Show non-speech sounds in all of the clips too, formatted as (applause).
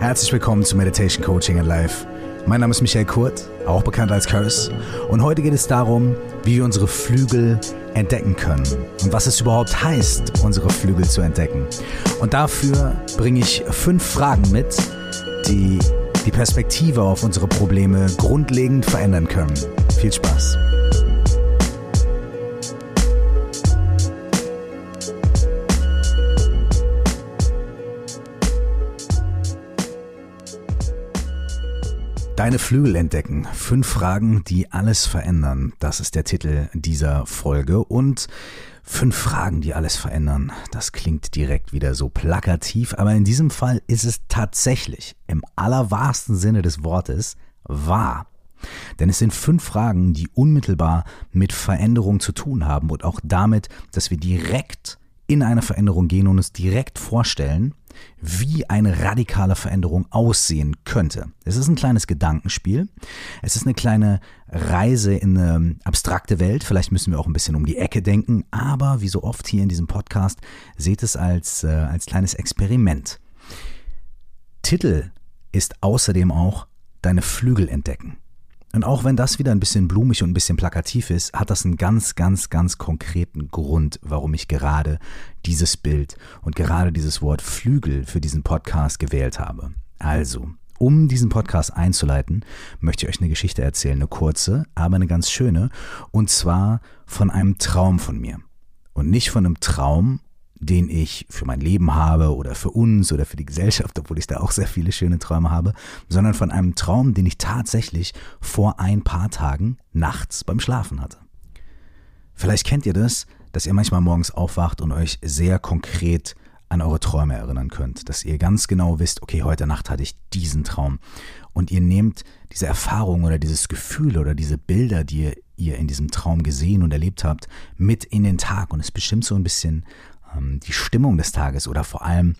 Herzlich willkommen zu Meditation Coaching and Life. Mein Name ist Michael Kurt, auch bekannt als Curse. Und heute geht es darum, wie wir unsere Flügel entdecken können und was es überhaupt heißt, unsere Flügel zu entdecken. Und dafür bringe ich fünf Fragen mit, die die Perspektive auf unsere Probleme grundlegend verändern können. Viel Spaß! Deine Flügel entdecken. Fünf Fragen, die alles verändern. Das ist der Titel dieser Folge. Und fünf Fragen, die alles verändern. Das klingt direkt wieder so plakativ, aber in diesem Fall ist es tatsächlich im allerwahrsten Sinne des Wortes wahr. Denn es sind fünf Fragen, die unmittelbar mit Veränderung zu tun haben und auch damit, dass wir direkt in eine Veränderung gehen und uns direkt vorstellen, wie eine radikale Veränderung aussehen könnte. Es ist ein kleines Gedankenspiel. Es ist eine kleine Reise in eine abstrakte Welt. Vielleicht müssen wir auch ein bisschen um die Ecke denken, aber wie so oft hier in diesem Podcast, seht es als, äh, als kleines Experiment. Titel ist außerdem auch deine Flügel entdecken. Und auch wenn das wieder ein bisschen blumig und ein bisschen plakativ ist, hat das einen ganz, ganz, ganz konkreten Grund, warum ich gerade dieses Bild und gerade dieses Wort Flügel für diesen Podcast gewählt habe. Also, um diesen Podcast einzuleiten, möchte ich euch eine Geschichte erzählen, eine kurze, aber eine ganz schöne, und zwar von einem Traum von mir. Und nicht von einem Traum den ich für mein Leben habe oder für uns oder für die Gesellschaft, obwohl ich da auch sehr viele schöne Träume habe, sondern von einem Traum, den ich tatsächlich vor ein paar Tagen nachts beim Schlafen hatte. Vielleicht kennt ihr das, dass ihr manchmal morgens aufwacht und euch sehr konkret an eure Träume erinnern könnt, dass ihr ganz genau wisst, okay, heute Nacht hatte ich diesen Traum und ihr nehmt diese Erfahrung oder dieses Gefühl oder diese Bilder, die ihr in diesem Traum gesehen und erlebt habt, mit in den Tag und es bestimmt so ein bisschen die Stimmung des Tages oder vor allem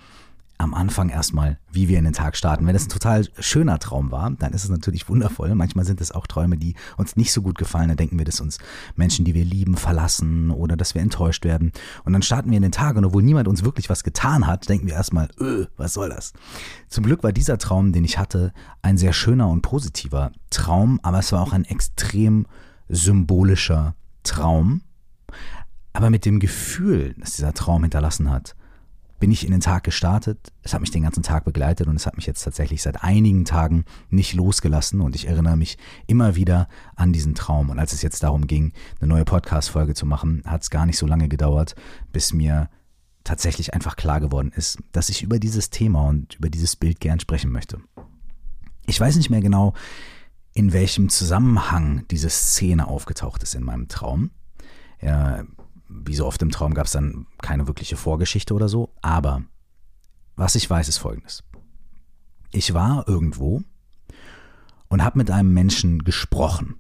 am Anfang erstmal, wie wir in den Tag starten. Wenn es ein total schöner Traum war, dann ist es natürlich wundervoll. Manchmal sind es auch Träume, die uns nicht so gut gefallen. Dann denken wir, dass uns Menschen, die wir lieben, verlassen oder dass wir enttäuscht werden. Und dann starten wir in den Tag und obwohl niemand uns wirklich was getan hat, denken wir erstmal, öh, was soll das? Zum Glück war dieser Traum, den ich hatte, ein sehr schöner und positiver Traum, aber es war auch ein extrem symbolischer Traum aber mit dem Gefühl, das dieser Traum hinterlassen hat, bin ich in den Tag gestartet. Es hat mich den ganzen Tag begleitet und es hat mich jetzt tatsächlich seit einigen Tagen nicht losgelassen und ich erinnere mich immer wieder an diesen Traum. Und als es jetzt darum ging, eine neue Podcast-Folge zu machen, hat es gar nicht so lange gedauert, bis mir tatsächlich einfach klar geworden ist, dass ich über dieses Thema und über dieses Bild gern sprechen möchte. Ich weiß nicht mehr genau, in welchem Zusammenhang diese Szene aufgetaucht ist in meinem Traum. Ja, wie so oft im Traum gab es dann keine wirkliche Vorgeschichte oder so. Aber was ich weiß, ist folgendes. Ich war irgendwo und habe mit einem Menschen gesprochen.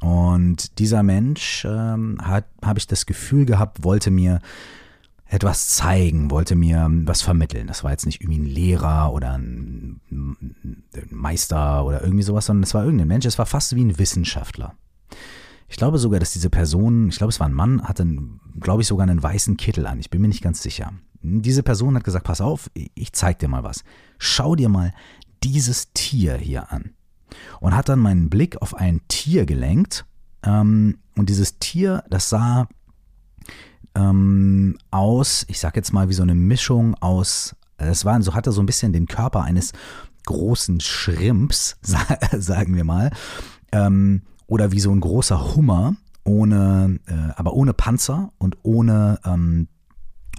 Und dieser Mensch ähm, habe ich das Gefühl gehabt, wollte mir etwas zeigen, wollte mir was vermitteln. Das war jetzt nicht irgendwie ein Lehrer oder ein Meister oder irgendwie sowas, sondern es war irgendein Mensch. Es war fast wie ein Wissenschaftler. Ich glaube sogar, dass diese Person, ich glaube, es war ein Mann, hatte, glaube ich, sogar einen weißen Kittel an. Ich bin mir nicht ganz sicher. Diese Person hat gesagt, pass auf, ich zeig dir mal was. Schau dir mal dieses Tier hier an. Und hat dann meinen Blick auf ein Tier gelenkt. Ähm, und dieses Tier, das sah ähm, aus, ich sag jetzt mal, wie so eine Mischung aus, es war, so hatte so ein bisschen den Körper eines großen Schrimps, (laughs) sagen wir mal. Ähm, oder wie so ein großer Hummer, ohne, äh, aber ohne Panzer und ohne, ähm,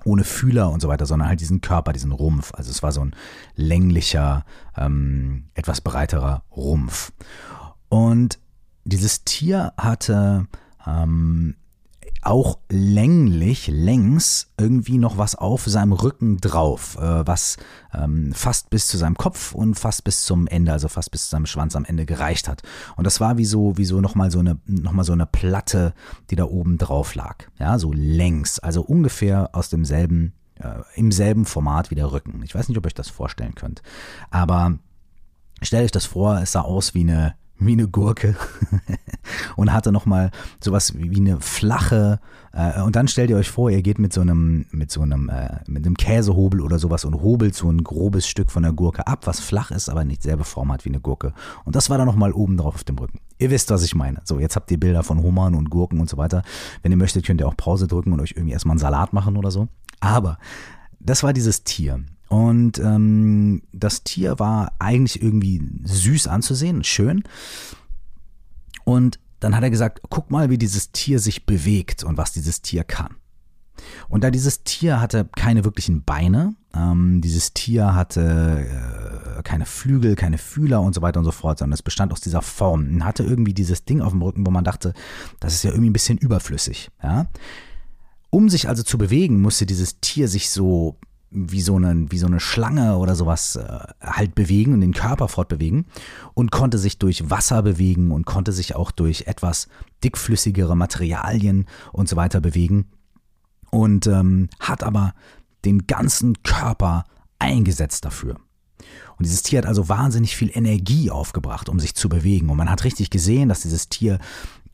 ohne Fühler und so weiter, sondern halt diesen Körper, diesen Rumpf. Also es war so ein länglicher, ähm, etwas breiterer Rumpf. Und dieses Tier hatte ähm, auch länglich, längs irgendwie noch was auf seinem Rücken drauf, äh, was ähm, fast bis zu seinem Kopf und fast bis zum Ende, also fast bis zu seinem Schwanz am Ende gereicht hat. Und das war wie so, wie so nochmal so eine, noch so eine Platte, die da oben drauf lag. Ja, so längs, also ungefähr aus demselben, äh, im selben Format wie der Rücken. Ich weiß nicht, ob ihr euch das vorstellen könnt. Aber stellt euch das vor, es sah aus wie eine wie eine Gurke (laughs) und hatte nochmal sowas wie eine flache, äh, und dann stellt ihr euch vor, ihr geht mit so einem, mit so einem, äh, mit einem Käsehobel oder sowas und hobelt so ein grobes Stück von der Gurke ab, was flach ist, aber nicht selbe Form hat wie eine Gurke. Und das war dann nochmal oben drauf auf dem Rücken. Ihr wisst, was ich meine. So, jetzt habt ihr Bilder von Hummern und Gurken und so weiter. Wenn ihr möchtet, könnt ihr auch Pause drücken und euch irgendwie erstmal einen Salat machen oder so. Aber das war dieses Tier. Und ähm, das Tier war eigentlich irgendwie süß anzusehen, schön. Und dann hat er gesagt, guck mal, wie dieses Tier sich bewegt und was dieses Tier kann. Und da dieses Tier hatte keine wirklichen Beine, ähm, dieses Tier hatte äh, keine Flügel, keine Fühler und so weiter und so fort, sondern es bestand aus dieser Form und hatte irgendwie dieses Ding auf dem Rücken, wo man dachte, das ist ja irgendwie ein bisschen überflüssig. Ja? Um sich also zu bewegen, musste dieses Tier sich so wie so eine, wie so eine Schlange oder sowas äh, halt bewegen und den Körper fortbewegen und konnte sich durch Wasser bewegen und konnte sich auch durch etwas dickflüssigere Materialien und so weiter bewegen und ähm, hat aber den ganzen Körper eingesetzt dafür. Und dieses Tier hat also wahnsinnig viel Energie aufgebracht, um sich zu bewegen. Und man hat richtig gesehen, dass dieses Tier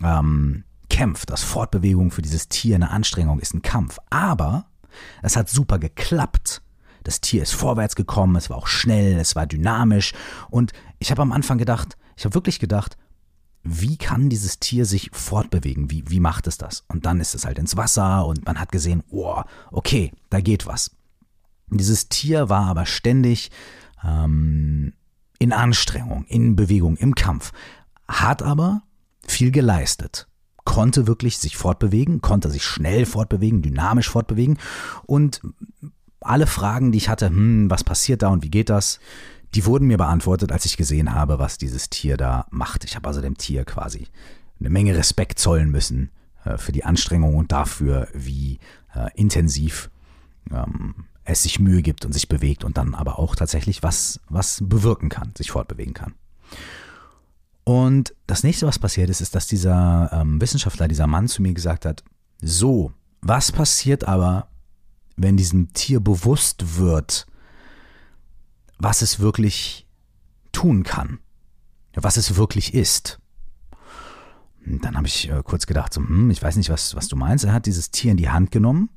ähm, kämpft, dass Fortbewegung für dieses Tier eine Anstrengung ist, ein Kampf. Aber es hat super geklappt. Das Tier ist vorwärts gekommen, es war auch schnell, es war dynamisch. Und ich habe am Anfang gedacht, ich habe wirklich gedacht, wie kann dieses Tier sich fortbewegen? Wie, wie macht es das? Und dann ist es halt ins Wasser und man hat gesehen, oh, okay, da geht was. Dieses Tier war aber ständig ähm, in Anstrengung, in Bewegung, im Kampf, hat aber viel geleistet konnte wirklich sich fortbewegen, konnte sich schnell fortbewegen, dynamisch fortbewegen. Und alle Fragen, die ich hatte, hm, was passiert da und wie geht das, die wurden mir beantwortet, als ich gesehen habe, was dieses Tier da macht. Ich habe also dem Tier quasi eine Menge Respekt zollen müssen äh, für die Anstrengung und dafür, wie äh, intensiv ähm, es sich Mühe gibt und sich bewegt und dann aber auch tatsächlich was, was bewirken kann, sich fortbewegen kann. Und das nächste, was passiert ist, ist, dass dieser ähm, Wissenschaftler, dieser Mann zu mir gesagt hat, so, was passiert aber, wenn diesem Tier bewusst wird, was es wirklich tun kann, was es wirklich ist. Und dann habe ich äh, kurz gedacht, so, hm, ich weiß nicht, was, was du meinst. Er hat dieses Tier in die Hand genommen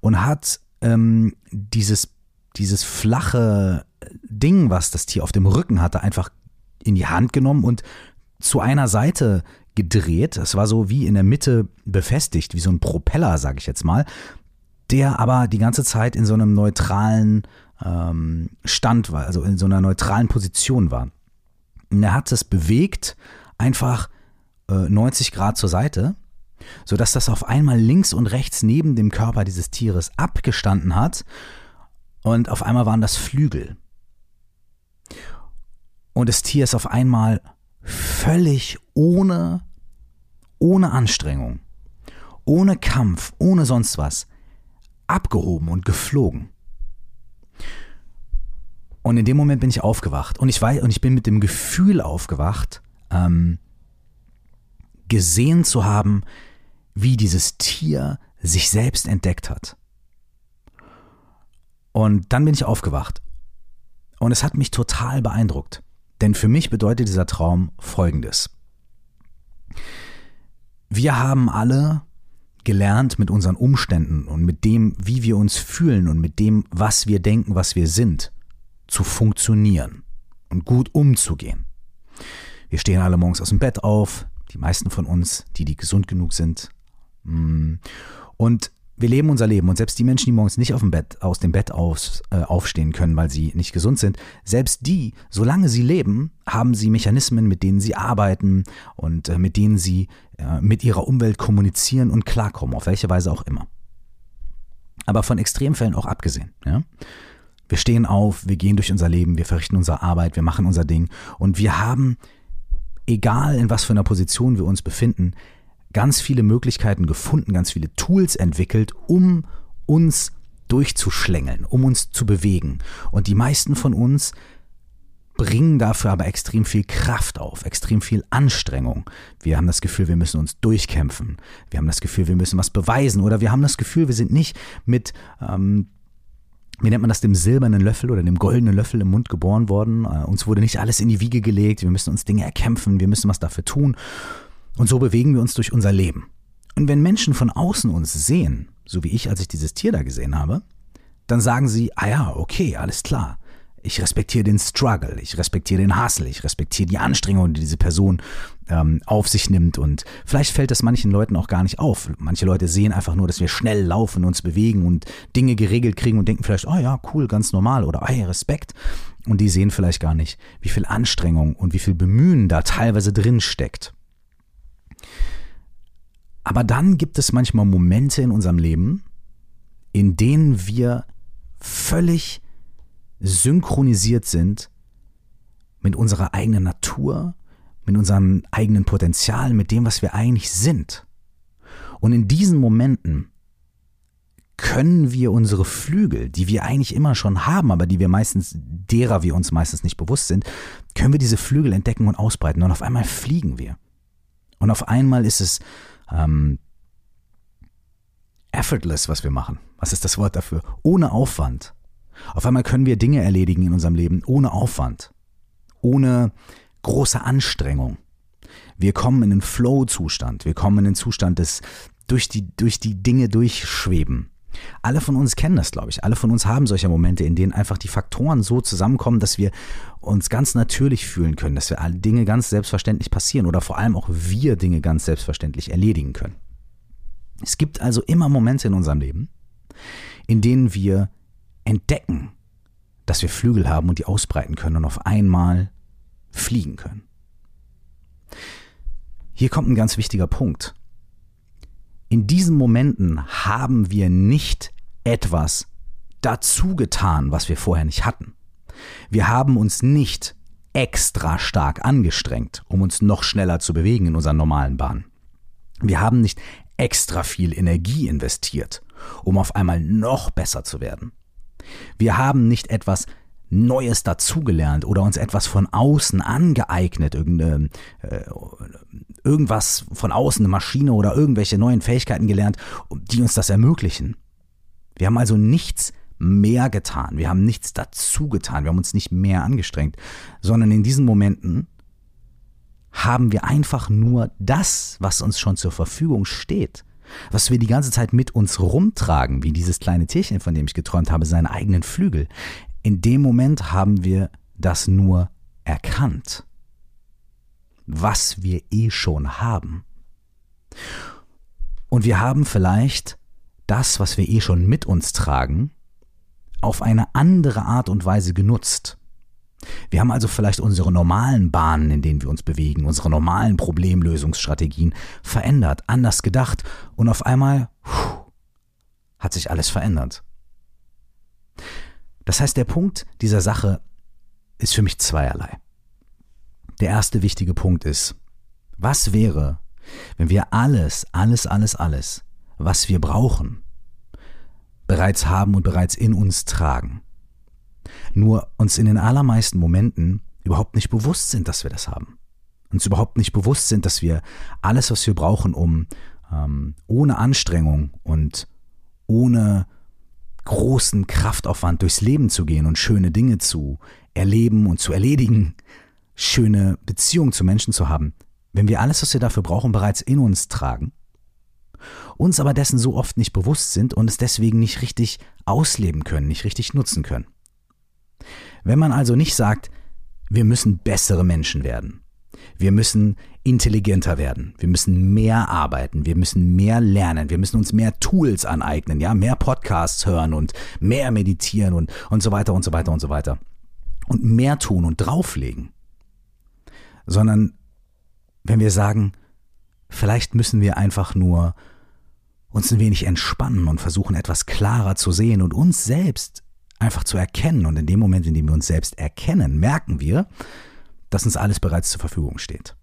und hat ähm, dieses, dieses flache Ding, was das Tier auf dem Rücken hatte, einfach in die Hand genommen und zu einer Seite gedreht. Es war so wie in der Mitte befestigt, wie so ein Propeller, sage ich jetzt mal, der aber die ganze Zeit in so einem neutralen ähm, Stand war, also in so einer neutralen Position war. Und er hat es bewegt, einfach äh, 90 Grad zur Seite, sodass das auf einmal links und rechts neben dem Körper dieses Tieres abgestanden hat. Und auf einmal waren das Flügel. Und das Tier ist auf einmal völlig ohne, ohne Anstrengung, ohne Kampf, ohne sonst was, abgehoben und geflogen. Und in dem Moment bin ich aufgewacht. Und ich weiß, und ich bin mit dem Gefühl aufgewacht, ähm, gesehen zu haben, wie dieses Tier sich selbst entdeckt hat. Und dann bin ich aufgewacht. Und es hat mich total beeindruckt. Denn für mich bedeutet dieser Traum Folgendes. Wir haben alle gelernt, mit unseren Umständen und mit dem, wie wir uns fühlen und mit dem, was wir denken, was wir sind, zu funktionieren und gut umzugehen. Wir stehen alle morgens aus dem Bett auf, die meisten von uns, die, die gesund genug sind. Mm. Und wir leben unser Leben und selbst die Menschen, die morgens nicht auf dem Bett, aus dem Bett aus, äh, aufstehen können, weil sie nicht gesund sind, selbst die, solange sie leben, haben sie Mechanismen, mit denen sie arbeiten und äh, mit denen sie äh, mit ihrer Umwelt kommunizieren und klarkommen, auf welche Weise auch immer. Aber von Extremfällen auch abgesehen. Ja? Wir stehen auf, wir gehen durch unser Leben, wir verrichten unsere Arbeit, wir machen unser Ding und wir haben, egal in was für einer Position wir uns befinden, ganz viele Möglichkeiten gefunden, ganz viele Tools entwickelt, um uns durchzuschlängeln, um uns zu bewegen. Und die meisten von uns bringen dafür aber extrem viel Kraft auf, extrem viel Anstrengung. Wir haben das Gefühl, wir müssen uns durchkämpfen. Wir haben das Gefühl, wir müssen was beweisen. Oder wir haben das Gefühl, wir sind nicht mit, ähm, wie nennt man das, dem silbernen Löffel oder dem goldenen Löffel im Mund geboren worden. Äh, uns wurde nicht alles in die Wiege gelegt, wir müssen uns Dinge erkämpfen, wir müssen was dafür tun. Und so bewegen wir uns durch unser Leben. Und wenn Menschen von außen uns sehen, so wie ich, als ich dieses Tier da gesehen habe, dann sagen sie, ah ja, okay, alles klar. Ich respektiere den Struggle, ich respektiere den Hustle, ich respektiere die Anstrengung, die diese Person ähm, auf sich nimmt. Und vielleicht fällt das manchen Leuten auch gar nicht auf. Manche Leute sehen einfach nur, dass wir schnell laufen, uns bewegen und Dinge geregelt kriegen und denken vielleicht, oh ja, cool, ganz normal oder oh ja, Respekt. Und die sehen vielleicht gar nicht, wie viel Anstrengung und wie viel Bemühen da teilweise drin steckt. Aber dann gibt es manchmal Momente in unserem Leben, in denen wir völlig synchronisiert sind mit unserer eigenen Natur, mit unserem eigenen Potenzial, mit dem, was wir eigentlich sind. Und in diesen Momenten können wir unsere Flügel, die wir eigentlich immer schon haben, aber die wir meistens, derer wir uns meistens nicht bewusst sind, können wir diese Flügel entdecken und ausbreiten und auf einmal fliegen wir. Und auf einmal ist es ähm, effortless, was wir machen. Was ist das Wort dafür? Ohne Aufwand. Auf einmal können wir Dinge erledigen in unserem Leben ohne Aufwand, ohne große Anstrengung. Wir kommen in den Flow-Zustand, wir kommen in den Zustand des durch die, durch die Dinge durchschweben. Alle von uns kennen das, glaube ich. Alle von uns haben solche Momente, in denen einfach die Faktoren so zusammenkommen, dass wir uns ganz natürlich fühlen können, dass wir alle Dinge ganz selbstverständlich passieren oder vor allem auch wir Dinge ganz selbstverständlich erledigen können. Es gibt also immer Momente in unserem Leben, in denen wir entdecken, dass wir Flügel haben und die ausbreiten können und auf einmal fliegen können. Hier kommt ein ganz wichtiger Punkt. In diesen Momenten haben wir nicht etwas dazu getan, was wir vorher nicht hatten. Wir haben uns nicht extra stark angestrengt, um uns noch schneller zu bewegen in unseren normalen Bahnen. Wir haben nicht extra viel Energie investiert, um auf einmal noch besser zu werden. Wir haben nicht etwas Neues dazugelernt oder uns etwas von außen angeeignet, irgende, äh, irgendwas von außen, eine Maschine oder irgendwelche neuen Fähigkeiten gelernt, die uns das ermöglichen. Wir haben also nichts mehr getan, wir haben nichts dazu getan, wir haben uns nicht mehr angestrengt, sondern in diesen Momenten haben wir einfach nur das, was uns schon zur Verfügung steht, was wir die ganze Zeit mit uns rumtragen, wie dieses kleine Tierchen, von dem ich geträumt habe, seine eigenen Flügel. In dem Moment haben wir das nur erkannt, was wir eh schon haben. Und wir haben vielleicht das, was wir eh schon mit uns tragen, auf eine andere Art und Weise genutzt. Wir haben also vielleicht unsere normalen Bahnen, in denen wir uns bewegen, unsere normalen Problemlösungsstrategien verändert, anders gedacht und auf einmal puh, hat sich alles verändert. Das heißt, der Punkt dieser Sache ist für mich zweierlei. Der erste wichtige Punkt ist, was wäre, wenn wir alles, alles, alles, alles, was wir brauchen, bereits haben und bereits in uns tragen, nur uns in den allermeisten Momenten überhaupt nicht bewusst sind, dass wir das haben. Uns überhaupt nicht bewusst sind, dass wir alles, was wir brauchen, um ähm, ohne Anstrengung und ohne großen Kraftaufwand durchs Leben zu gehen und schöne Dinge zu erleben und zu erledigen, schöne Beziehungen zu Menschen zu haben, wenn wir alles, was wir dafür brauchen, bereits in uns tragen, uns aber dessen so oft nicht bewusst sind und es deswegen nicht richtig ausleben können, nicht richtig nutzen können. Wenn man also nicht sagt, wir müssen bessere Menschen werden, wir müssen intelligenter werden, wir müssen mehr arbeiten, wir müssen mehr lernen, wir müssen uns mehr Tools aneignen, ja, mehr Podcasts hören und mehr meditieren und, und so weiter und so weiter und so weiter. Und mehr tun und drauflegen. Sondern wenn wir sagen, vielleicht müssen wir einfach nur uns ein wenig entspannen und versuchen etwas klarer zu sehen und uns selbst einfach zu erkennen. Und in dem Moment, in dem wir uns selbst erkennen, merken wir, dass uns alles bereits zur Verfügung steht.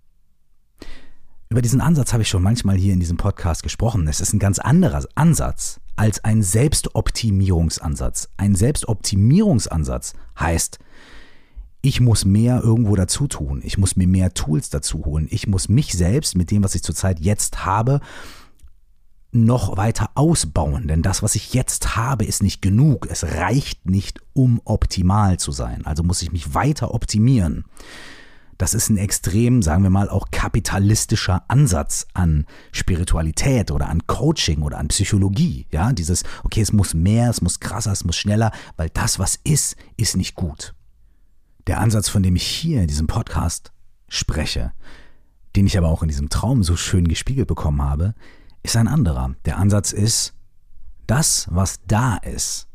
Über diesen Ansatz habe ich schon manchmal hier in diesem Podcast gesprochen. Es ist ein ganz anderer Ansatz als ein Selbstoptimierungsansatz. Ein Selbstoptimierungsansatz heißt, ich muss mehr irgendwo dazu tun. Ich muss mir mehr Tools dazu holen. Ich muss mich selbst mit dem, was ich zurzeit jetzt habe, noch weiter ausbauen, denn das, was ich jetzt habe, ist nicht genug. Es reicht nicht, um optimal zu sein. Also muss ich mich weiter optimieren. Das ist ein extrem, sagen wir mal, auch kapitalistischer Ansatz an Spiritualität oder an Coaching oder an Psychologie. Ja, dieses, okay, es muss mehr, es muss krasser, es muss schneller, weil das, was ist, ist nicht gut. Der Ansatz, von dem ich hier in diesem Podcast spreche, den ich aber auch in diesem Traum so schön gespiegelt bekommen habe, ist ein anderer. Der Ansatz ist, das, was da ist,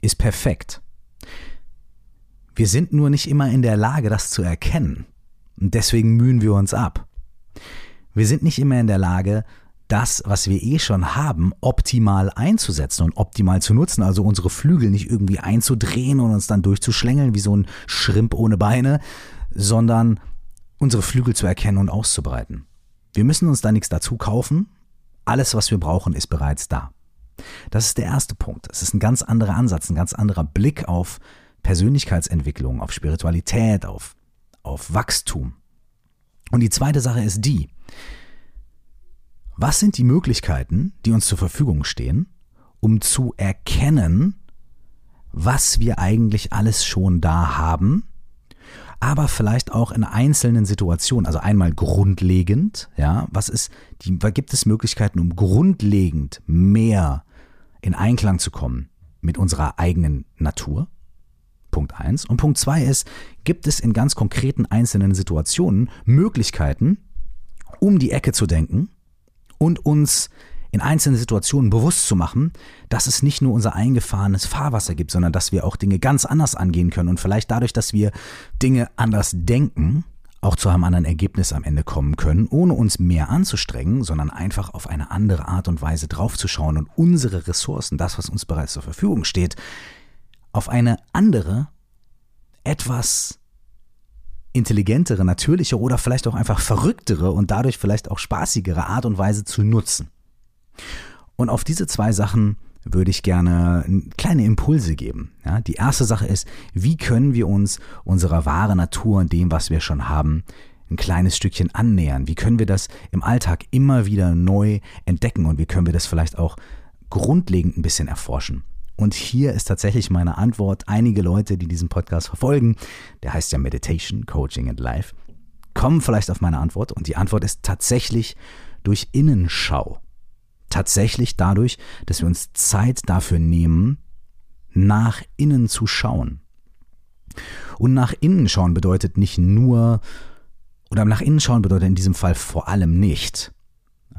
ist perfekt. Wir sind nur nicht immer in der Lage, das zu erkennen. Und deswegen mühen wir uns ab. Wir sind nicht immer in der Lage, das, was wir eh schon haben, optimal einzusetzen und optimal zu nutzen. Also unsere Flügel nicht irgendwie einzudrehen und uns dann durchzuschlängeln wie so ein Schrimp ohne Beine, sondern unsere Flügel zu erkennen und auszubreiten. Wir müssen uns da nichts dazu kaufen, alles, was wir brauchen, ist bereits da. Das ist der erste Punkt. Es ist ein ganz anderer Ansatz, ein ganz anderer Blick auf Persönlichkeitsentwicklung, auf Spiritualität, auf, auf Wachstum. Und die zweite Sache ist die, was sind die Möglichkeiten, die uns zur Verfügung stehen, um zu erkennen, was wir eigentlich alles schon da haben aber vielleicht auch in einzelnen Situationen. Also einmal grundlegend, ja, was ist, die, gibt es Möglichkeiten, um grundlegend mehr in Einklang zu kommen mit unserer eigenen Natur? Punkt eins. Und Punkt zwei ist, gibt es in ganz konkreten einzelnen Situationen Möglichkeiten, um die Ecke zu denken und uns in einzelnen Situationen bewusst zu machen, dass es nicht nur unser eingefahrenes Fahrwasser gibt, sondern dass wir auch Dinge ganz anders angehen können und vielleicht dadurch, dass wir Dinge anders denken, auch zu einem anderen Ergebnis am Ende kommen können, ohne uns mehr anzustrengen, sondern einfach auf eine andere Art und Weise draufzuschauen und unsere Ressourcen, das, was uns bereits zur Verfügung steht, auf eine andere, etwas intelligentere, natürliche oder vielleicht auch einfach verrücktere und dadurch vielleicht auch spaßigere Art und Weise zu nutzen. Und auf diese zwei Sachen würde ich gerne kleine Impulse geben. Ja, die erste Sache ist, wie können wir uns unserer wahren Natur und dem, was wir schon haben, ein kleines Stückchen annähern? Wie können wir das im Alltag immer wieder neu entdecken und wie können wir das vielleicht auch grundlegend ein bisschen erforschen? Und hier ist tatsächlich meine Antwort. Einige Leute, die diesen Podcast verfolgen, der heißt ja Meditation, Coaching and Life, kommen vielleicht auf meine Antwort. Und die Antwort ist tatsächlich durch Innenschau tatsächlich dadurch, dass wir uns Zeit dafür nehmen, nach innen zu schauen. Und nach innen schauen bedeutet nicht nur, oder nach innen schauen bedeutet in diesem Fall vor allem nicht,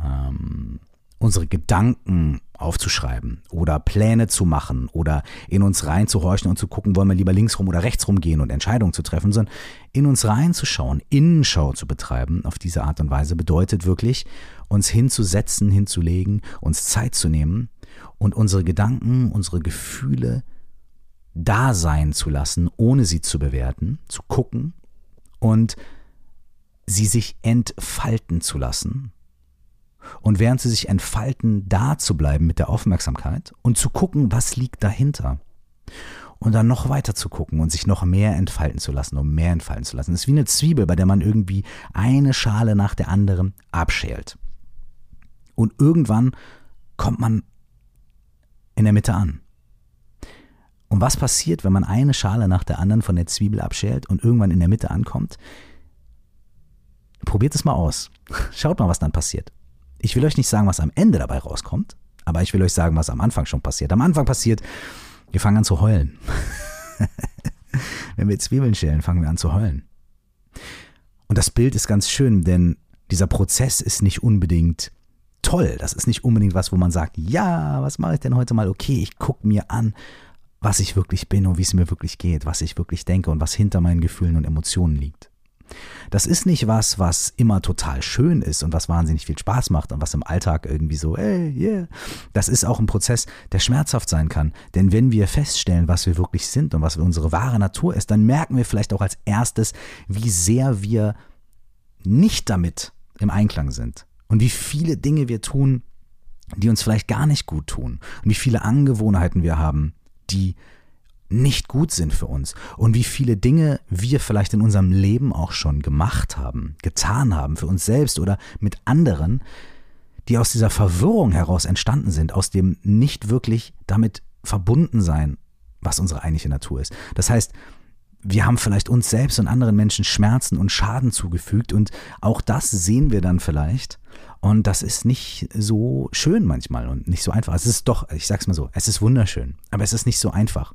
ähm, unsere Gedanken aufzuschreiben oder Pläne zu machen oder in uns reinzuhorchen und zu gucken, wollen wir lieber links rum oder rechts rum gehen und Entscheidungen zu treffen, sondern in uns reinzuschauen, Innenschau zu betreiben auf diese Art und Weise bedeutet wirklich, uns hinzusetzen, hinzulegen, uns Zeit zu nehmen und unsere Gedanken, unsere Gefühle da sein zu lassen, ohne sie zu bewerten, zu gucken und sie sich entfalten zu lassen und während sie sich entfalten, da zu bleiben mit der Aufmerksamkeit und zu gucken, was liegt dahinter. Und dann noch weiter zu gucken und sich noch mehr entfalten zu lassen, um mehr entfalten zu lassen. Das ist wie eine Zwiebel, bei der man irgendwie eine Schale nach der anderen abschält. Und irgendwann kommt man in der Mitte an. Und was passiert, wenn man eine Schale nach der anderen von der Zwiebel abschält und irgendwann in der Mitte ankommt? Probiert es mal aus. (laughs) Schaut mal, was dann passiert. Ich will euch nicht sagen, was am Ende dabei rauskommt, aber ich will euch sagen, was am Anfang schon passiert. Am Anfang passiert, wir fangen an zu heulen. (laughs) Wenn wir Zwiebeln schälen, fangen wir an zu heulen. Und das Bild ist ganz schön, denn dieser Prozess ist nicht unbedingt toll. Das ist nicht unbedingt was, wo man sagt, ja, was mache ich denn heute mal? Okay, ich gucke mir an, was ich wirklich bin und wie es mir wirklich geht, was ich wirklich denke und was hinter meinen Gefühlen und Emotionen liegt. Das ist nicht was, was immer total schön ist und was wahnsinnig viel Spaß macht und was im Alltag irgendwie so, ey, yeah. Das ist auch ein Prozess, der schmerzhaft sein kann. Denn wenn wir feststellen, was wir wirklich sind und was unsere wahre Natur ist, dann merken wir vielleicht auch als erstes, wie sehr wir nicht damit im Einklang sind. Und wie viele Dinge wir tun, die uns vielleicht gar nicht gut tun. Und wie viele Angewohnheiten wir haben, die nicht gut sind für uns und wie viele Dinge wir vielleicht in unserem Leben auch schon gemacht haben, getan haben, für uns selbst oder mit anderen, die aus dieser Verwirrung heraus entstanden sind, aus dem nicht wirklich damit verbunden sein, was unsere eigentliche Natur ist. Das heißt, wir haben vielleicht uns selbst und anderen Menschen Schmerzen und Schaden zugefügt und auch das sehen wir dann vielleicht. Und das ist nicht so schön manchmal und nicht so einfach. Es ist doch, ich sag's mal so, es ist wunderschön, aber es ist nicht so einfach.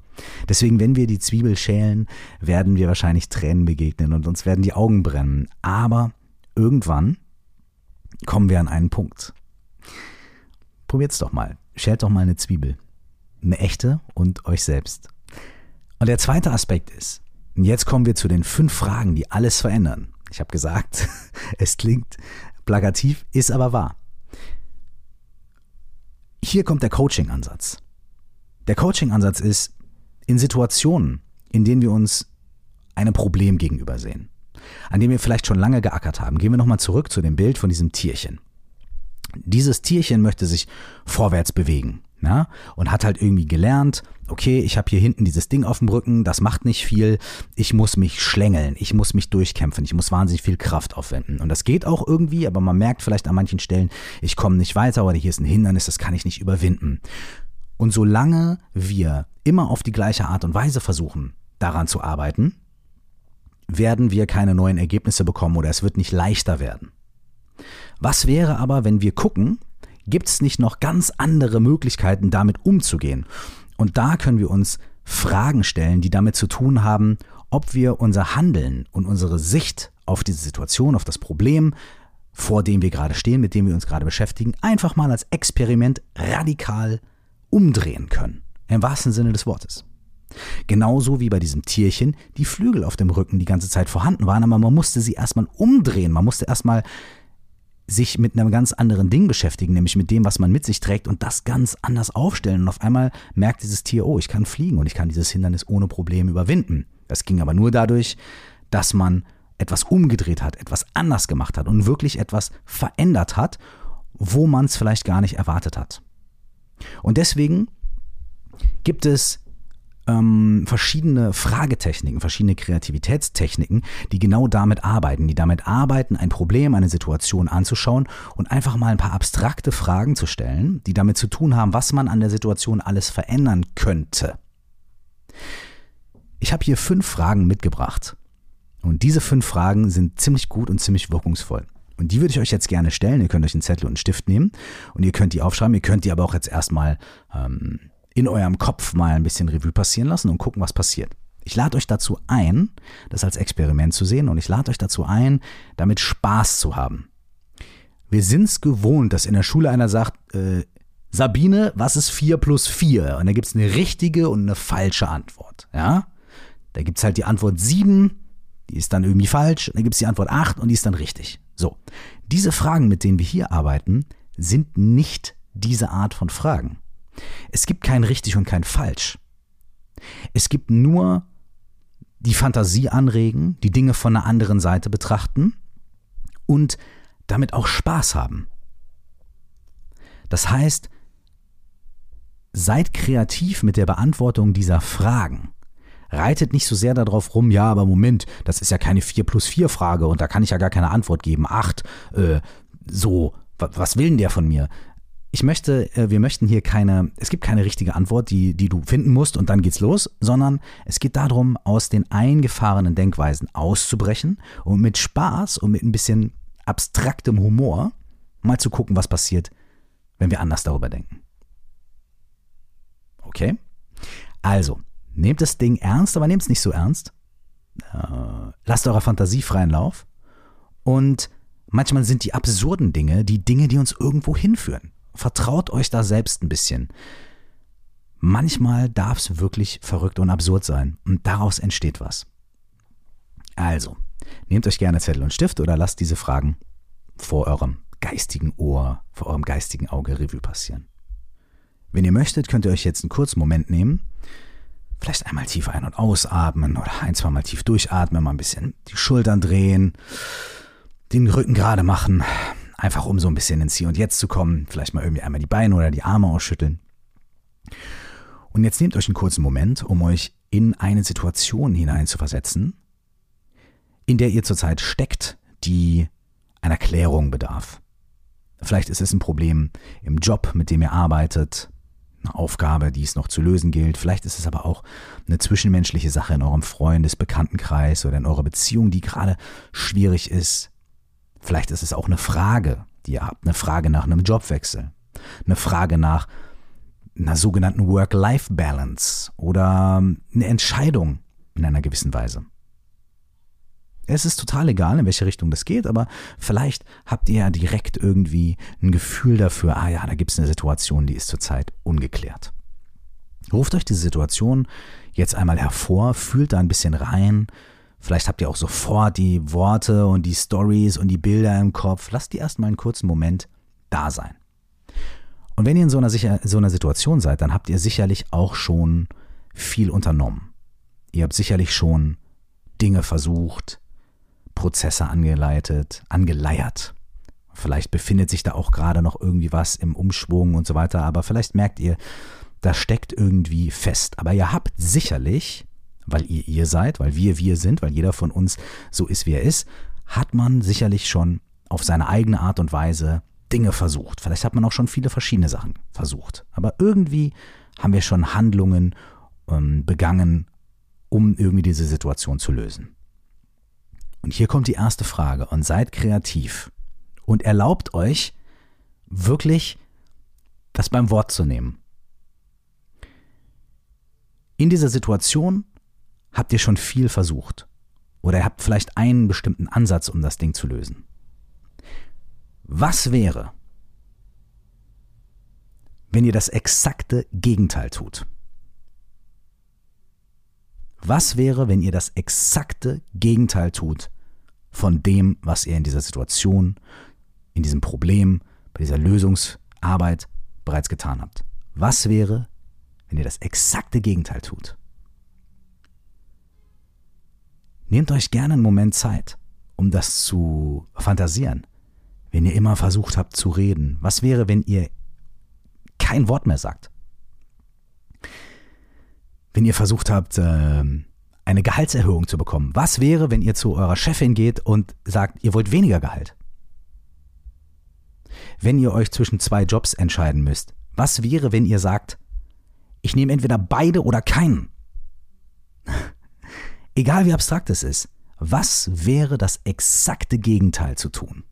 Deswegen, wenn wir die Zwiebel schälen, werden wir wahrscheinlich Tränen begegnen und uns werden die Augen brennen. Aber irgendwann kommen wir an einen Punkt. Probiert's doch mal. Schält doch mal eine Zwiebel. Eine echte und euch selbst. Und der zweite Aspekt ist, und jetzt kommen wir zu den fünf Fragen, die alles verändern. Ich habe gesagt, (laughs) es klingt plakativ, ist aber wahr. Hier kommt der Coaching-Ansatz. Der Coaching-Ansatz ist, in Situationen, in denen wir uns einem Problem gegenüber sehen, an dem wir vielleicht schon lange geackert haben, gehen wir nochmal zurück zu dem Bild von diesem Tierchen. Dieses Tierchen möchte sich vorwärts bewegen ja, und hat halt irgendwie gelernt, okay, ich habe hier hinten dieses Ding auf dem Rücken, das macht nicht viel, ich muss mich schlängeln, ich muss mich durchkämpfen, ich muss wahnsinnig viel Kraft aufwenden. Und das geht auch irgendwie, aber man merkt vielleicht an manchen Stellen, ich komme nicht weiter oder hier ist ein Hindernis, das kann ich nicht überwinden. Und solange wir immer auf die gleiche Art und Weise versuchen, daran zu arbeiten, werden wir keine neuen Ergebnisse bekommen oder es wird nicht leichter werden. Was wäre aber, wenn wir gucken, gibt es nicht noch ganz andere Möglichkeiten, damit umzugehen? Und da können wir uns Fragen stellen, die damit zu tun haben, ob wir unser Handeln und unsere Sicht auf diese Situation, auf das Problem, vor dem wir gerade stehen, mit dem wir uns gerade beschäftigen, einfach mal als Experiment radikal umdrehen können. Im wahrsten Sinne des Wortes. Genauso wie bei diesem Tierchen die Flügel auf dem Rücken die ganze Zeit vorhanden waren, aber man musste sie erstmal umdrehen. Man musste erstmal sich mit einem ganz anderen Ding beschäftigen, nämlich mit dem, was man mit sich trägt und das ganz anders aufstellen. Und auf einmal merkt dieses Tier, oh, ich kann fliegen und ich kann dieses Hindernis ohne Probleme überwinden. Das ging aber nur dadurch, dass man etwas umgedreht hat, etwas anders gemacht hat und wirklich etwas verändert hat, wo man es vielleicht gar nicht erwartet hat. Und deswegen gibt es ähm, verschiedene Fragetechniken, verschiedene Kreativitätstechniken, die genau damit arbeiten, die damit arbeiten, ein Problem, eine Situation anzuschauen und einfach mal ein paar abstrakte Fragen zu stellen, die damit zu tun haben, was man an der Situation alles verändern könnte. Ich habe hier fünf Fragen mitgebracht. Und diese fünf Fragen sind ziemlich gut und ziemlich wirkungsvoll. Und die würde ich euch jetzt gerne stellen. Ihr könnt euch einen Zettel und einen Stift nehmen und ihr könnt die aufschreiben. Ihr könnt die aber auch jetzt erstmal ähm, in eurem Kopf mal ein bisschen Revue passieren lassen und gucken, was passiert. Ich lade euch dazu ein, das als Experiment zu sehen und ich lade euch dazu ein, damit Spaß zu haben. Wir sind es gewohnt, dass in der Schule einer sagt, äh, Sabine, was ist 4 plus 4? Und da gibt es eine richtige und eine falsche Antwort. Ja? Da gibt es halt die Antwort 7, die ist dann irgendwie falsch. Und dann gibt es die Antwort 8 und die ist dann richtig. So, diese Fragen, mit denen wir hier arbeiten, sind nicht diese Art von Fragen. Es gibt kein richtig und kein falsch. Es gibt nur die Fantasie anregen, die Dinge von einer anderen Seite betrachten und damit auch Spaß haben. Das heißt, seid kreativ mit der Beantwortung dieser Fragen. Reitet nicht so sehr darauf rum, ja, aber Moment, das ist ja keine 4 plus 4 Frage und da kann ich ja gar keine Antwort geben. 8, äh, so, was will denn der von mir? Ich möchte, äh, wir möchten hier keine, es gibt keine richtige Antwort, die, die du finden musst und dann geht's los, sondern es geht darum, aus den eingefahrenen Denkweisen auszubrechen und mit Spaß und mit ein bisschen abstraktem Humor mal zu gucken, was passiert, wenn wir anders darüber denken. Okay? Also, nehmt das Ding ernst, aber nehmt es nicht so ernst. Äh, lasst eurer Fantasie freien Lauf. Und manchmal sind die absurden Dinge die Dinge, die uns irgendwo hinführen. Vertraut euch da selbst ein bisschen. Manchmal darf es wirklich verrückt und absurd sein und daraus entsteht was. Also, nehmt euch gerne Zettel und Stift oder lasst diese Fragen vor eurem geistigen Ohr, vor eurem geistigen Auge Revue passieren. Wenn ihr möchtet, könnt ihr euch jetzt einen kurzen Moment nehmen, vielleicht einmal tief ein- und ausatmen oder ein, zwei Mal tief durchatmen, mal ein bisschen die Schultern drehen, den Rücken gerade machen, Einfach um so ein bisschen ins Hier und Jetzt zu kommen. Vielleicht mal irgendwie einmal die Beine oder die Arme ausschütteln. Und jetzt nehmt euch einen kurzen Moment, um euch in eine Situation hineinzuversetzen, in der ihr zurzeit steckt, die einer Klärung bedarf. Vielleicht ist es ein Problem im Job, mit dem ihr arbeitet, eine Aufgabe, die es noch zu lösen gilt. Vielleicht ist es aber auch eine zwischenmenschliche Sache in eurem Freundes-, Bekanntenkreis oder in eurer Beziehung, die gerade schwierig ist. Vielleicht ist es auch eine Frage, die ihr habt, eine Frage nach einem Jobwechsel, eine Frage nach einer sogenannten Work-Life-Balance oder eine Entscheidung in einer gewissen Weise. Es ist total egal, in welche Richtung das geht, aber vielleicht habt ihr ja direkt irgendwie ein Gefühl dafür, ah ja, da gibt es eine Situation, die ist zurzeit ungeklärt. Ruft euch diese Situation jetzt einmal hervor, fühlt da ein bisschen rein. Vielleicht habt ihr auch sofort die Worte und die Stories und die Bilder im Kopf. Lasst die erstmal einen kurzen Moment da sein. Und wenn ihr in so einer, so einer Situation seid, dann habt ihr sicherlich auch schon viel unternommen. Ihr habt sicherlich schon Dinge versucht, Prozesse angeleitet, angeleiert. Vielleicht befindet sich da auch gerade noch irgendwie was im Umschwung und so weiter, aber vielleicht merkt ihr, da steckt irgendwie fest. Aber ihr habt sicherlich, weil ihr ihr seid, weil wir wir sind, weil jeder von uns so ist, wie er ist, hat man sicherlich schon auf seine eigene Art und Weise Dinge versucht. Vielleicht hat man auch schon viele verschiedene Sachen versucht. Aber irgendwie haben wir schon Handlungen ähm, begangen, um irgendwie diese Situation zu lösen. Und hier kommt die erste Frage und seid kreativ und erlaubt euch wirklich das beim Wort zu nehmen. In dieser Situation habt ihr schon viel versucht oder ihr habt vielleicht einen bestimmten Ansatz, um das Ding zu lösen. Was wäre, wenn ihr das exakte Gegenteil tut? Was wäre, wenn ihr das exakte Gegenteil tut von dem, was ihr in dieser Situation, in diesem Problem, bei dieser Lösungsarbeit bereits getan habt? Was wäre, wenn ihr das exakte Gegenteil tut? Nehmt euch gerne einen Moment Zeit, um das zu fantasieren. Wenn ihr immer versucht habt zu reden, was wäre, wenn ihr kein Wort mehr sagt? wenn ihr versucht habt, ähm, eine Gehaltserhöhung zu bekommen? Was wäre, wenn ihr zu eurer Chefin geht und sagt, ihr wollt weniger Gehalt? Wenn ihr euch zwischen zwei Jobs entscheiden müsst, was wäre, wenn ihr sagt, ich nehme entweder beide oder keinen? Egal wie abstrakt es ist, was wäre das exakte Gegenteil zu tun?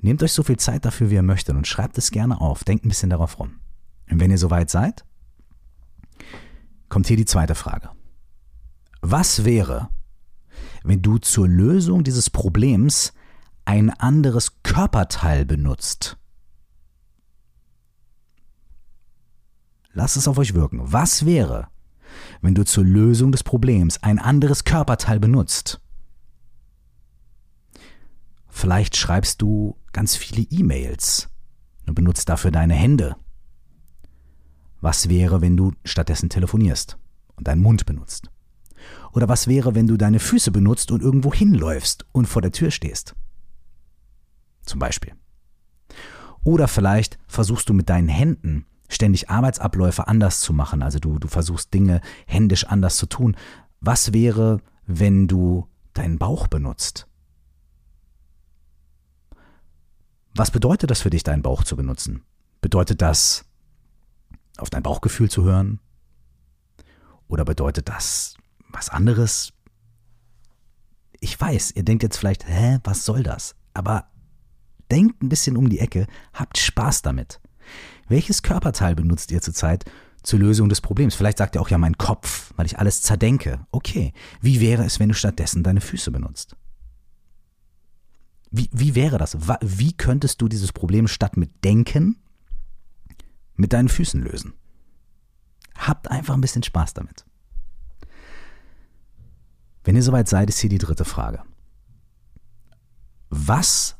Nehmt euch so viel Zeit dafür, wie ihr möchtet und schreibt es gerne auf. Denkt ein bisschen darauf rum. Und wenn ihr soweit seid, kommt hier die zweite Frage. Was wäre, wenn du zur Lösung dieses Problems ein anderes Körperteil benutzt? Lasst es auf euch wirken. Was wäre, wenn du zur Lösung des Problems ein anderes Körperteil benutzt? Vielleicht schreibst du ganz viele E-Mails und benutzt dafür deine Hände. Was wäre, wenn du stattdessen telefonierst und deinen Mund benutzt? Oder was wäre, wenn du deine Füße benutzt und irgendwo hinläufst und vor der Tür stehst? Zum Beispiel. Oder vielleicht versuchst du mit deinen Händen ständig Arbeitsabläufe anders zu machen. Also du, du versuchst Dinge händisch anders zu tun. Was wäre, wenn du deinen Bauch benutzt? Was bedeutet das für dich, deinen Bauch zu benutzen? Bedeutet das, auf dein Bauchgefühl zu hören? Oder bedeutet das was anderes? Ich weiß, ihr denkt jetzt vielleicht, hä, was soll das? Aber denkt ein bisschen um die Ecke, habt Spaß damit. Welches Körperteil benutzt ihr zurzeit zur Lösung des Problems? Vielleicht sagt ihr auch ja mein Kopf, weil ich alles zerdenke. Okay, wie wäre es, wenn du stattdessen deine Füße benutzt? Wie, wie wäre das? Wie könntest du dieses Problem statt mit Denken mit deinen Füßen lösen? Habt einfach ein bisschen Spaß damit. Wenn ihr soweit seid, ist hier die dritte Frage. Was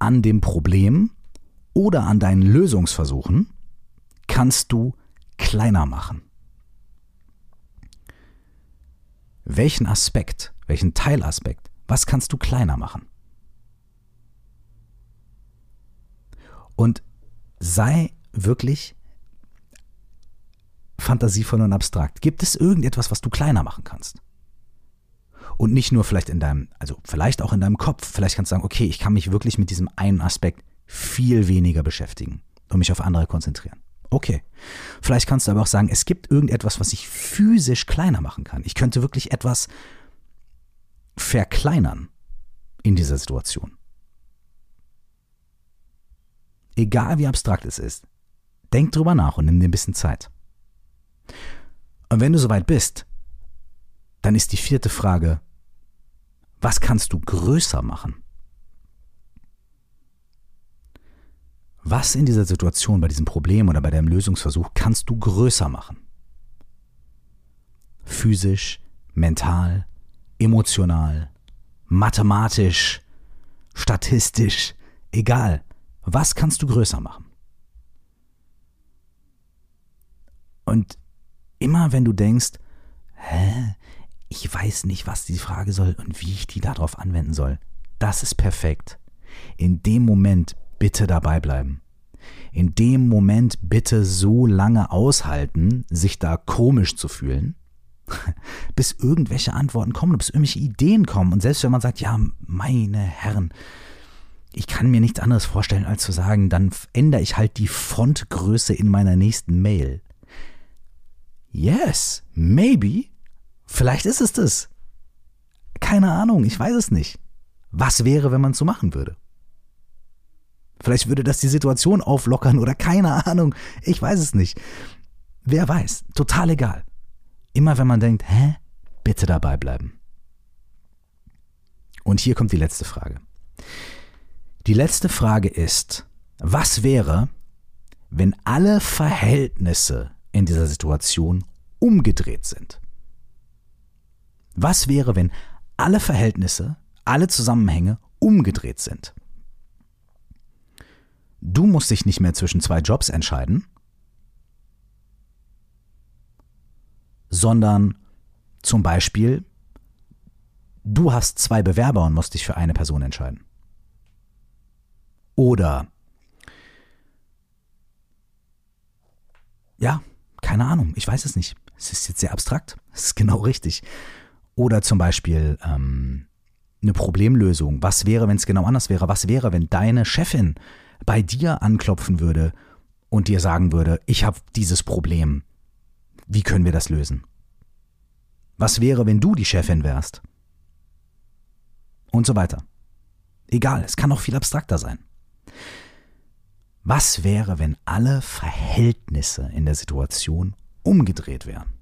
an dem Problem oder an deinen Lösungsversuchen kannst du kleiner machen? Welchen Aspekt, welchen Teilaspekt, was kannst du kleiner machen? Und sei wirklich fantasievoll und abstrakt. Gibt es irgendetwas, was du kleiner machen kannst? Und nicht nur vielleicht in deinem, also vielleicht auch in deinem Kopf. Vielleicht kannst du sagen, okay, ich kann mich wirklich mit diesem einen Aspekt viel weniger beschäftigen und mich auf andere konzentrieren. Okay. Vielleicht kannst du aber auch sagen, es gibt irgendetwas, was ich physisch kleiner machen kann. Ich könnte wirklich etwas verkleinern in dieser Situation. Egal wie abstrakt es ist, denk drüber nach und nimm dir ein bisschen Zeit. Und wenn du soweit bist, dann ist die vierte Frage, was kannst du größer machen? Was in dieser Situation, bei diesem Problem oder bei deinem Lösungsversuch kannst du größer machen? Physisch, mental, emotional, mathematisch, statistisch, egal. Was kannst du größer machen? Und immer wenn du denkst, hä, ich weiß nicht, was die Frage soll und wie ich die darauf anwenden soll, das ist perfekt. In dem Moment bitte dabei bleiben. In dem Moment bitte so lange aushalten, sich da komisch zu fühlen, (laughs) bis irgendwelche Antworten kommen, bis irgendwelche Ideen kommen. Und selbst wenn man sagt, ja, meine Herren, ich kann mir nichts anderes vorstellen, als zu sagen, dann ändere ich halt die Fontgröße in meiner nächsten Mail. Yes, maybe. Vielleicht ist es das. Keine Ahnung, ich weiß es nicht. Was wäre, wenn man es so machen würde? Vielleicht würde das die Situation auflockern oder keine Ahnung. Ich weiß es nicht. Wer weiß. Total egal. Immer wenn man denkt, hä? Bitte dabei bleiben. Und hier kommt die letzte Frage. Die letzte Frage ist, was wäre, wenn alle Verhältnisse in dieser Situation umgedreht sind? Was wäre, wenn alle Verhältnisse, alle Zusammenhänge umgedreht sind? Du musst dich nicht mehr zwischen zwei Jobs entscheiden, sondern zum Beispiel, du hast zwei Bewerber und musst dich für eine Person entscheiden. Oder, ja, keine Ahnung, ich weiß es nicht. Es ist jetzt sehr abstrakt, es ist genau richtig. Oder zum Beispiel ähm, eine Problemlösung. Was wäre, wenn es genau anders wäre? Was wäre, wenn deine Chefin bei dir anklopfen würde und dir sagen würde, ich habe dieses Problem, wie können wir das lösen? Was wäre, wenn du die Chefin wärst? Und so weiter. Egal, es kann auch viel abstrakter sein. Was wäre, wenn alle Verhältnisse in der Situation umgedreht wären?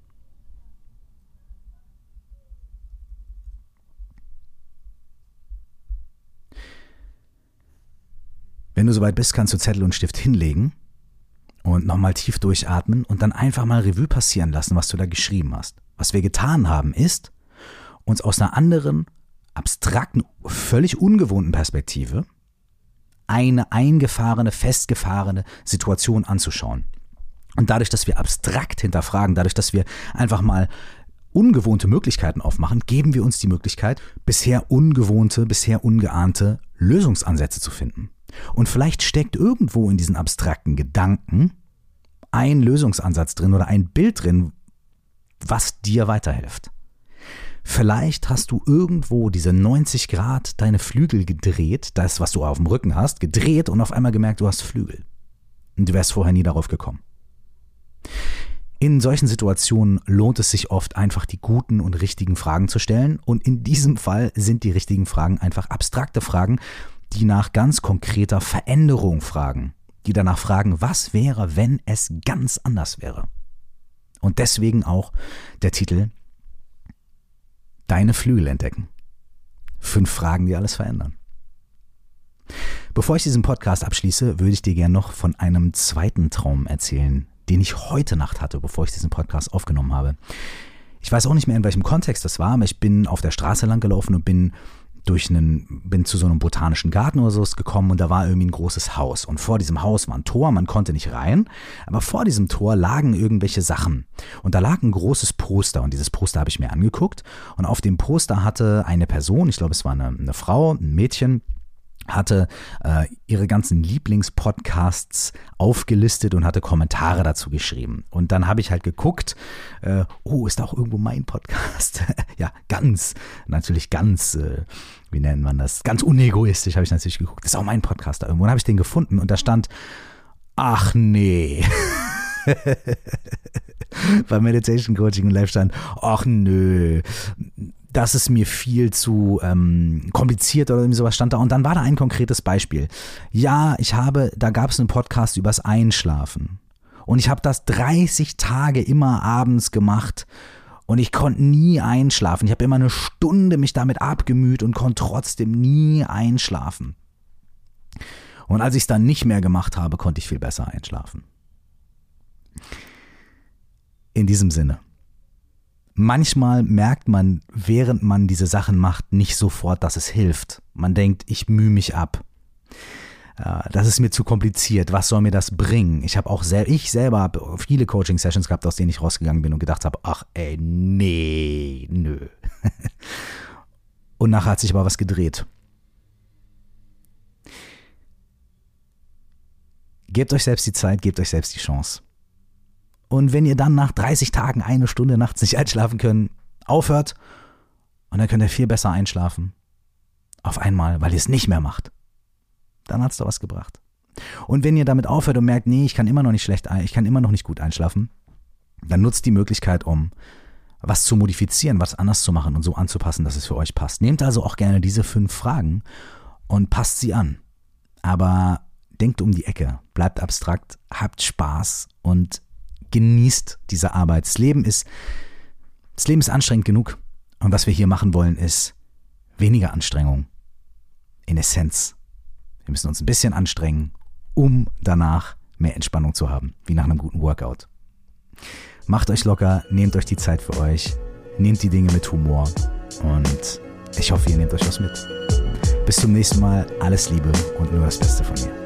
Wenn du soweit bist, kannst du Zettel und Stift hinlegen und nochmal tief durchatmen und dann einfach mal Revue passieren lassen, was du da geschrieben hast. Was wir getan haben, ist, uns aus einer anderen, abstrakten, völlig ungewohnten Perspektive eine eingefahrene, festgefahrene Situation anzuschauen. Und dadurch, dass wir abstrakt hinterfragen, dadurch, dass wir einfach mal ungewohnte Möglichkeiten aufmachen, geben wir uns die Möglichkeit, bisher ungewohnte, bisher ungeahnte Lösungsansätze zu finden. Und vielleicht steckt irgendwo in diesen abstrakten Gedanken ein Lösungsansatz drin oder ein Bild drin, was dir weiterhilft. Vielleicht hast du irgendwo diese 90 Grad deine Flügel gedreht, das, was du auf dem Rücken hast, gedreht und auf einmal gemerkt, du hast Flügel. Und du wärst vorher nie darauf gekommen. In solchen Situationen lohnt es sich oft einfach die guten und richtigen Fragen zu stellen und in diesem Fall sind die richtigen Fragen einfach abstrakte Fragen, die nach ganz konkreter Veränderung fragen, die danach fragen, was wäre, wenn es ganz anders wäre. Und deswegen auch der Titel Deine Flügel entdecken. Fünf Fragen, die alles verändern. Bevor ich diesen Podcast abschließe, würde ich dir gerne noch von einem zweiten Traum erzählen, den ich heute Nacht hatte, bevor ich diesen Podcast aufgenommen habe. Ich weiß auch nicht mehr, in welchem Kontext das war, aber ich bin auf der Straße lang gelaufen und bin durch einen, bin zu so einem botanischen Garten oder so gekommen und da war irgendwie ein großes Haus. Und vor diesem Haus war ein Tor, man konnte nicht rein, aber vor diesem Tor lagen irgendwelche Sachen. Und da lag ein großes Poster und dieses Poster habe ich mir angeguckt. Und auf dem Poster hatte eine Person, ich glaube es war eine, eine Frau, ein Mädchen, hatte äh, ihre ganzen Lieblingspodcasts aufgelistet und hatte Kommentare dazu geschrieben. Und dann habe ich halt geguckt, äh, oh, ist da auch irgendwo mein Podcast? (laughs) ja, ganz, natürlich ganz, äh, wie nennt man das? Ganz unegoistisch habe ich natürlich geguckt. Ist auch mein Podcast da irgendwo. Und habe ich den gefunden und da stand, ach nee. (laughs) Bei Meditation Coaching und Live stand, ach nö, das ist mir viel zu ähm, kompliziert oder irgendwie sowas stand da. Und dann war da ein konkretes Beispiel. Ja, ich habe, da gab es einen Podcast übers Einschlafen. Und ich habe das 30 Tage immer abends gemacht. Und ich konnte nie einschlafen. Ich habe immer eine Stunde mich damit abgemüht und konnte trotzdem nie einschlafen. Und als ich es dann nicht mehr gemacht habe, konnte ich viel besser einschlafen. In diesem Sinne manchmal merkt man, während man diese Sachen macht, nicht sofort, dass es hilft. Man denkt, ich mühe mich ab. Äh, das ist mir zu kompliziert. Was soll mir das bringen? Ich habe auch sel ich selber habe viele Coaching Sessions gehabt, aus denen ich rausgegangen bin und gedacht habe, ach ey, nee, nö. (laughs) und nachher hat sich aber was gedreht. Gebt euch selbst die Zeit, gebt euch selbst die Chance. Und wenn ihr dann nach 30 Tagen eine Stunde nachts nicht einschlafen könnt, aufhört und dann könnt ihr viel besser einschlafen. Auf einmal, weil ihr es nicht mehr macht. Dann hat es doch was gebracht. Und wenn ihr damit aufhört und merkt, nee, ich kann immer noch nicht schlecht, ich kann immer noch nicht gut einschlafen, dann nutzt die Möglichkeit, um was zu modifizieren, was anders zu machen und so anzupassen, dass es für euch passt. Nehmt also auch gerne diese fünf Fragen und passt sie an. Aber denkt um die Ecke, bleibt abstrakt, habt Spaß und genießt diese Arbeit. Das Leben ist, das Leben ist anstrengend genug. Und was wir hier machen wollen, ist weniger Anstrengung. In Essenz. Wir müssen uns ein bisschen anstrengen, um danach mehr Entspannung zu haben, wie nach einem guten Workout. Macht euch locker, nehmt euch die Zeit für euch, nehmt die Dinge mit Humor und ich hoffe, ihr nehmt euch was mit. Bis zum nächsten Mal, alles Liebe und nur das Beste von mir.